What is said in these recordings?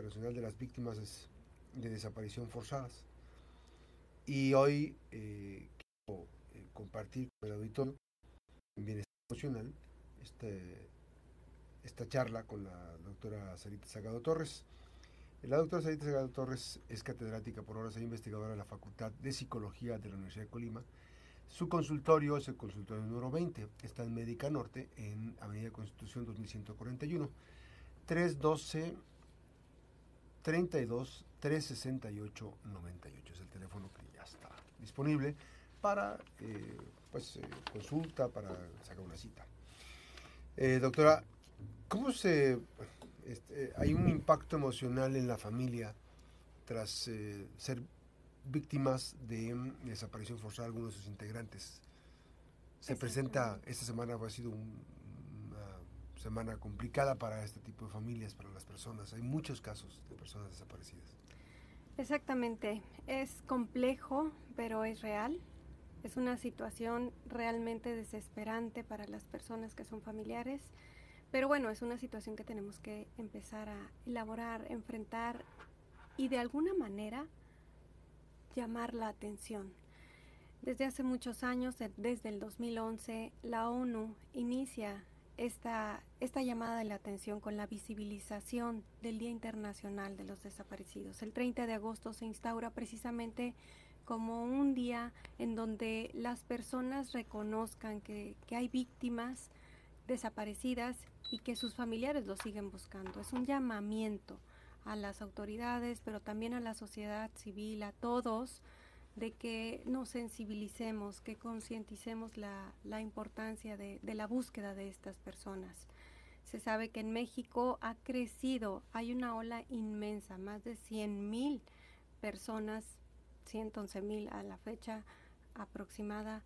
Internacional de las Víctimas de Desaparición Forzadas. Y hoy eh, quiero eh, compartir con el auditorio en Bienestar Emocional este, esta charla con la doctora Sarita Sagado Torres. La doctora Sarita Sagado Torres es catedrática por horas e investigadora de la Facultad de Psicología de la Universidad de Colima. Su consultorio es el consultorio número 20, está en Médica Norte, en Avenida Constitución 2141, 312 32 368 98. Es el teléfono que ya está disponible para eh, pues, eh, consulta, para sacar una cita. Eh, doctora, ¿cómo se... Este, hay un impacto emocional en la familia tras ser víctimas de desaparición forzada de algunos de sus integrantes? Se presenta, esta semana ha sido una semana complicada para este tipo de familias, para las personas. Hay muchos casos de personas desaparecidas. Exactamente, es complejo, pero es real. Es una situación realmente desesperante para las personas que son familiares, pero bueno, es una situación que tenemos que empezar a elaborar, enfrentar y de alguna manera llamar la atención. Desde hace muchos años, desde el 2011, la ONU inicia esta, esta llamada de la atención con la visibilización del Día Internacional de los Desaparecidos. El 30 de agosto se instaura precisamente como un día en donde las personas reconozcan que, que hay víctimas desaparecidas y que sus familiares lo siguen buscando. Es un llamamiento a las autoridades, pero también a la sociedad civil, a todos, de que nos sensibilicemos, que concienticemos la, la, importancia de, de, la búsqueda de estas personas. Se sabe que en México ha crecido, hay una ola inmensa, más de 100 mil personas, 111 mil a la fecha aproximada,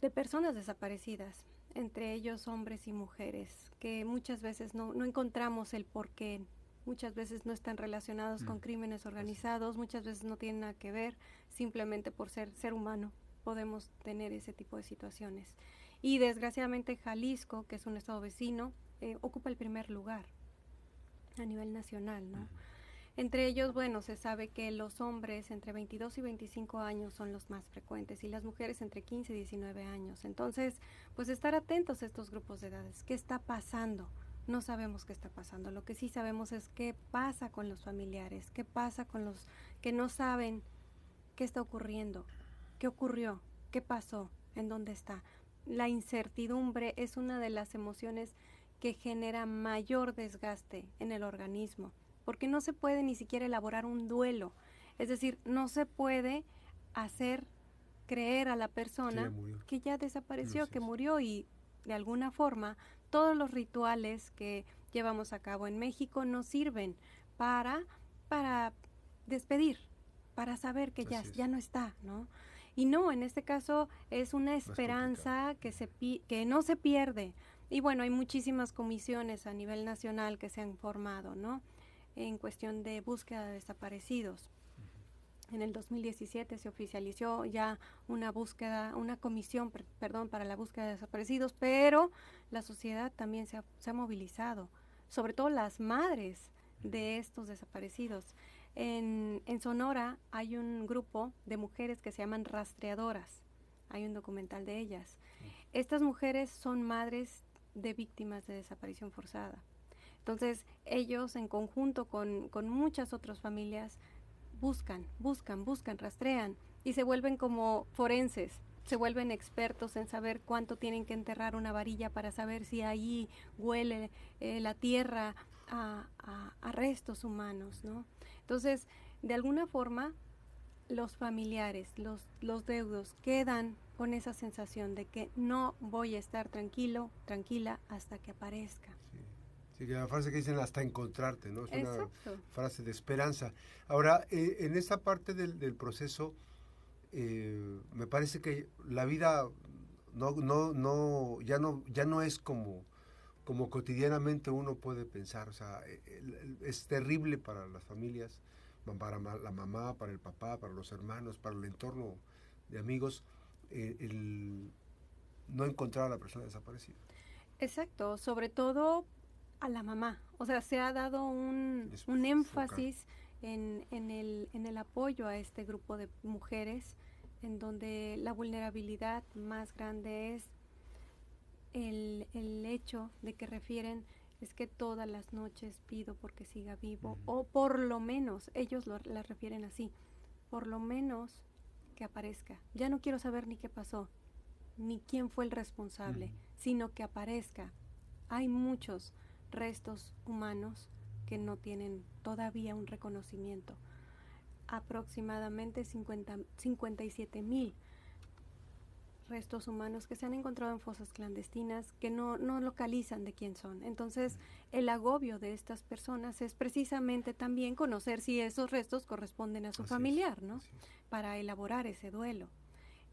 de personas desaparecidas, entre ellos hombres y mujeres, que muchas veces no, no encontramos el porqué, muchas veces no están relacionados con mm. crímenes organizados, muchas veces no tienen nada que ver, simplemente por ser ser humano podemos tener ese tipo de situaciones. Y desgraciadamente Jalisco, que es un estado vecino, eh, ocupa el primer lugar a nivel nacional, ¿no? Entre ellos, bueno, se sabe que los hombres entre 22 y 25 años son los más frecuentes y las mujeres entre 15 y 19 años. Entonces, pues estar atentos a estos grupos de edades. ¿Qué está pasando? No sabemos qué está pasando. Lo que sí sabemos es qué pasa con los familiares, qué pasa con los que no saben qué está ocurriendo, qué ocurrió, qué pasó, en dónde está. La incertidumbre es una de las emociones que genera mayor desgaste en el organismo, porque no se puede ni siquiera elaborar un duelo. Es decir, no se puede hacer creer a la persona que ya desapareció, que murió y de alguna forma todos los rituales que llevamos a cabo en México nos sirven para, para despedir, para saber que ya, ya no está, ¿no? Y no, en este caso es una esperanza que, se, que no se pierde. Y bueno, hay muchísimas comisiones a nivel nacional que se han formado, ¿no? En cuestión de búsqueda de desaparecidos. En el 2017 se oficializó ya una búsqueda, una comisión, perdón, para la búsqueda de desaparecidos, pero la sociedad también se ha, movilizado, sobre todo las madres de estos desaparecidos. En, en, Sonora hay un grupo de mujeres que se llaman rastreadoras. Hay un documental de ellas. Estas mujeres son madres de víctimas de desaparición forzada. Entonces, ellos en conjunto con, con muchas otras familias buscan, buscan, buscan, rastrean y se vuelven como forenses, se vuelven expertos en saber cuánto tienen que enterrar una varilla para saber si ahí huele eh, la tierra a, restos humanos, ¿no? Entonces, de alguna forma, los familiares, los, los deudos quedan con esa sensación de que no voy a estar tranquilo, tranquila hasta que aparezca la frase que dicen hasta encontrarte, ¿no? Es una frase de esperanza. Ahora, eh, en esta parte del, proceso, eh, me parece que la vida no, no, no, ya no, ya no es como, como cotidianamente uno puede pensar. O sea, eh, es terrible para las familias, para la mamá, para el papá, para los hermanos, para el entorno de amigos, el no encontrar a la persona desaparecida. Exacto, sobre todo a la mamá. O sea, se ha dado un, un énfasis en, en, el, en el apoyo a este grupo de mujeres, en donde la vulnerabilidad más grande es el, el hecho de que refieren es que todas las noches pido porque siga vivo, o por lo menos, ellos lo, la refieren así, por lo menos que aparezca. Ya no quiero saber ni qué pasó, ni quién fue el responsable, sino que aparezca. Hay muchos restos humanos que no tienen todavía un reconocimiento. Aproximadamente 50, 57 mil restos humanos que se han encontrado en fosas clandestinas que no, no localizan de quién son. Entonces, el agobio de estas personas es precisamente también conocer si esos restos corresponden a su familiar, ¿no? Para elaborar ese duelo.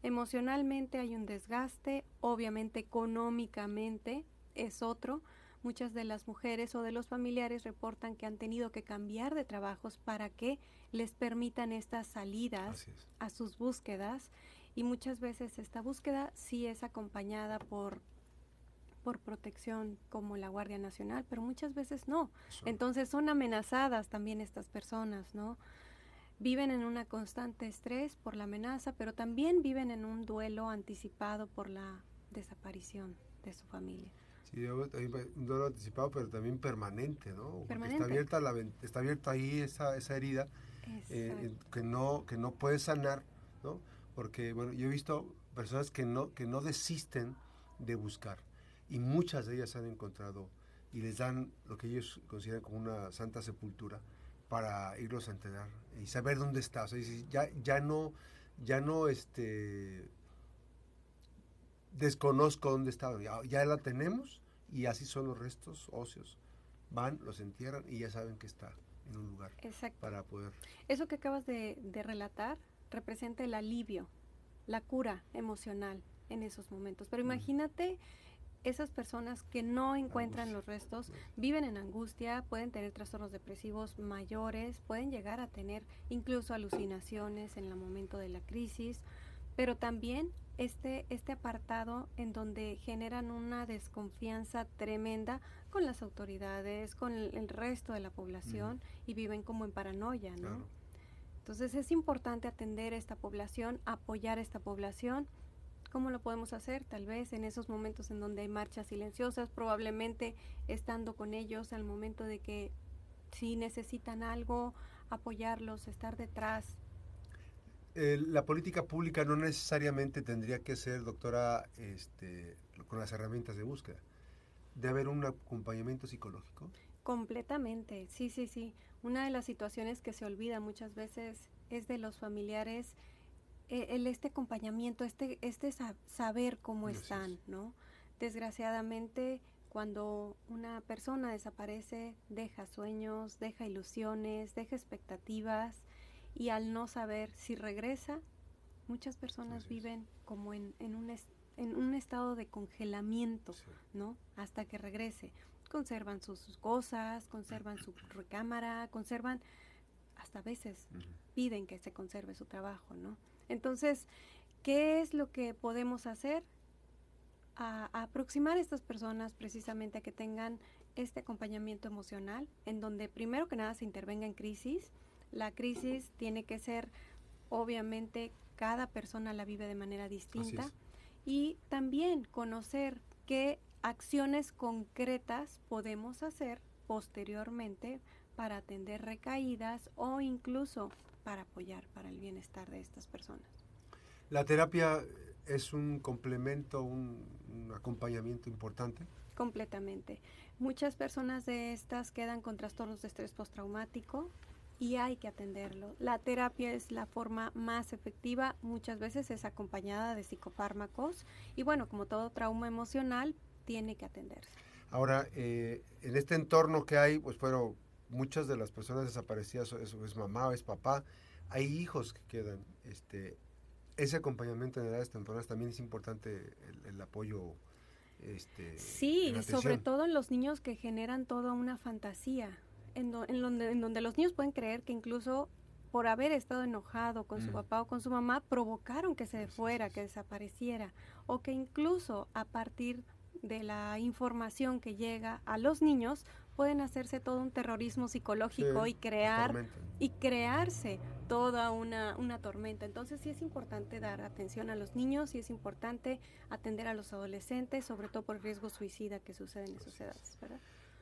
Emocionalmente hay un desgaste, obviamente económicamente es otro. Muchas de las mujeres o de los familiares reportan que han tenido que cambiar de trabajos para que les permitan estas salidas a sus búsquedas y muchas veces esta búsqueda sí es acompañada por por protección como la Guardia Nacional, pero muchas veces no. Entonces son amenazadas también estas personas, ¿no? Viven en una constante estrés por la amenaza, pero también viven en un duelo anticipado por la desaparición de su familia. Sí, un duelo anticipado, pero también permanente, ¿no? está abierta, la, está abierta ahí esa, esa herida eh, que, no, que no puede sanar, ¿no? porque bueno, yo he visto personas que no, que no desisten de buscar y muchas de ellas han encontrado y les dan lo que ellos consideran como una santa sepultura para irlos a enterar y saber dónde está. O sea, ya, ya no, ya no este, desconozco dónde está, ya, ya, la tenemos y así son los restos óseos. Van, los entierran y ya saben que está en un lugar para poder... Eso que acabas de, de relatar representa el alivio, la cura emocional en esos momentos. Pero imagínate esas personas que no encuentran los restos, viven en angustia, pueden tener trastornos depresivos mayores, pueden llegar a tener incluso alucinaciones en el momento de la crisis, pero también este, este apartado en donde generan una desconfianza tremenda con las autoridades, con el, resto de la población y viven como en paranoia, ¿no? Entonces es importante atender a esta población, apoyar a esta población. ¿Cómo lo podemos hacer? Tal vez en esos momentos en donde hay marchas silenciosas, probablemente estando con ellos al momento de que si necesitan algo, apoyarlos, estar detrás. La política pública no necesariamente tendría que ser, doctora, este, con las herramientas de búsqueda. ¿De haber un acompañamiento psicológico? Completamente, sí, sí, sí. Una de las situaciones que se olvida muchas veces es de los familiares eh, el este acompañamiento, este este saber cómo están, ¿no? Desgraciadamente cuando una persona desaparece, deja sueños, deja ilusiones, deja expectativas y al no saber si regresa, muchas personas viven como en, en, un, en un estado de congelamiento, ¿no? Hasta que regrese conservan sus, cosas, conservan su recámara, conservan, hasta veces piden que se conserve su trabajo, ¿no? Entonces, ¿qué es lo que podemos hacer? A, aproximar a estas personas precisamente a que tengan este acompañamiento emocional, en donde primero que nada se intervenga en crisis. La crisis tiene que ser, obviamente, cada persona la vive de manera distinta. Y también conocer qué acciones concretas podemos hacer posteriormente para atender recaídas o incluso para apoyar para el bienestar de estas personas. ¿La terapia es un complemento, un, acompañamiento importante? Completamente. Muchas personas de estas quedan con trastornos de estrés postraumático y hay que atenderlo. La terapia es la forma más efectiva, muchas veces es acompañada de psicofármacos y bueno, como todo trauma emocional, tiene que atenderse. Ahora, eh, en este entorno que hay, pues bueno, muchas de las personas desaparecidas es, es mamá o es papá, hay hijos que quedan. Este, ese acompañamiento en edades tempranas también es importante el, apoyo. Este, sí, sobre todo en los niños que generan toda una fantasía, en, en, donde, en donde los niños pueden creer que incluso por haber estado enojado con su mm. papá o con su mamá, provocaron que se fuera, que desapareciera, o que incluso a partir de la información que llega a los niños pueden hacerse todo un terrorismo psicológico y crear y crearse toda una, una tormenta. Entonces sí es importante dar atención a los niños y es importante atender a los adolescentes, sobre todo por el riesgo suicida que sucede en esas edades,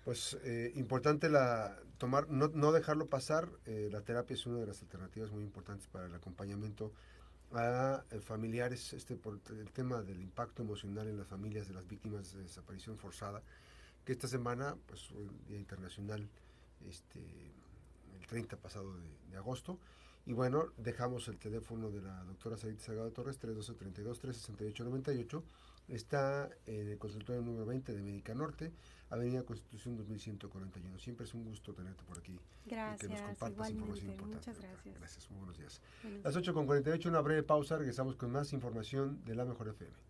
Pues eh, importante la tomar, no, no dejarlo pasar. Eh, la terapia es una de las alternativas muy importantes para el acompañamiento a eh, familiares, este por el tema del impacto emocional en las familias de las víctimas de desaparición forzada que esta semana, pues el Día Internacional, este, el 30 pasado de, agosto. Y bueno, dejamos el teléfono de la doctora Sarita Salgado Torres, 312-32-368-98. Está en el consultorio número 20 de Médica Norte, Avenida Constitución 2141. Siempre es un gusto tenerte por aquí. Gracias. que nos compartas información importante. Muchas gracias. Gracias, muy buenos días. Las 8 con 48, una breve pausa. Regresamos con más información de la Mejor FM.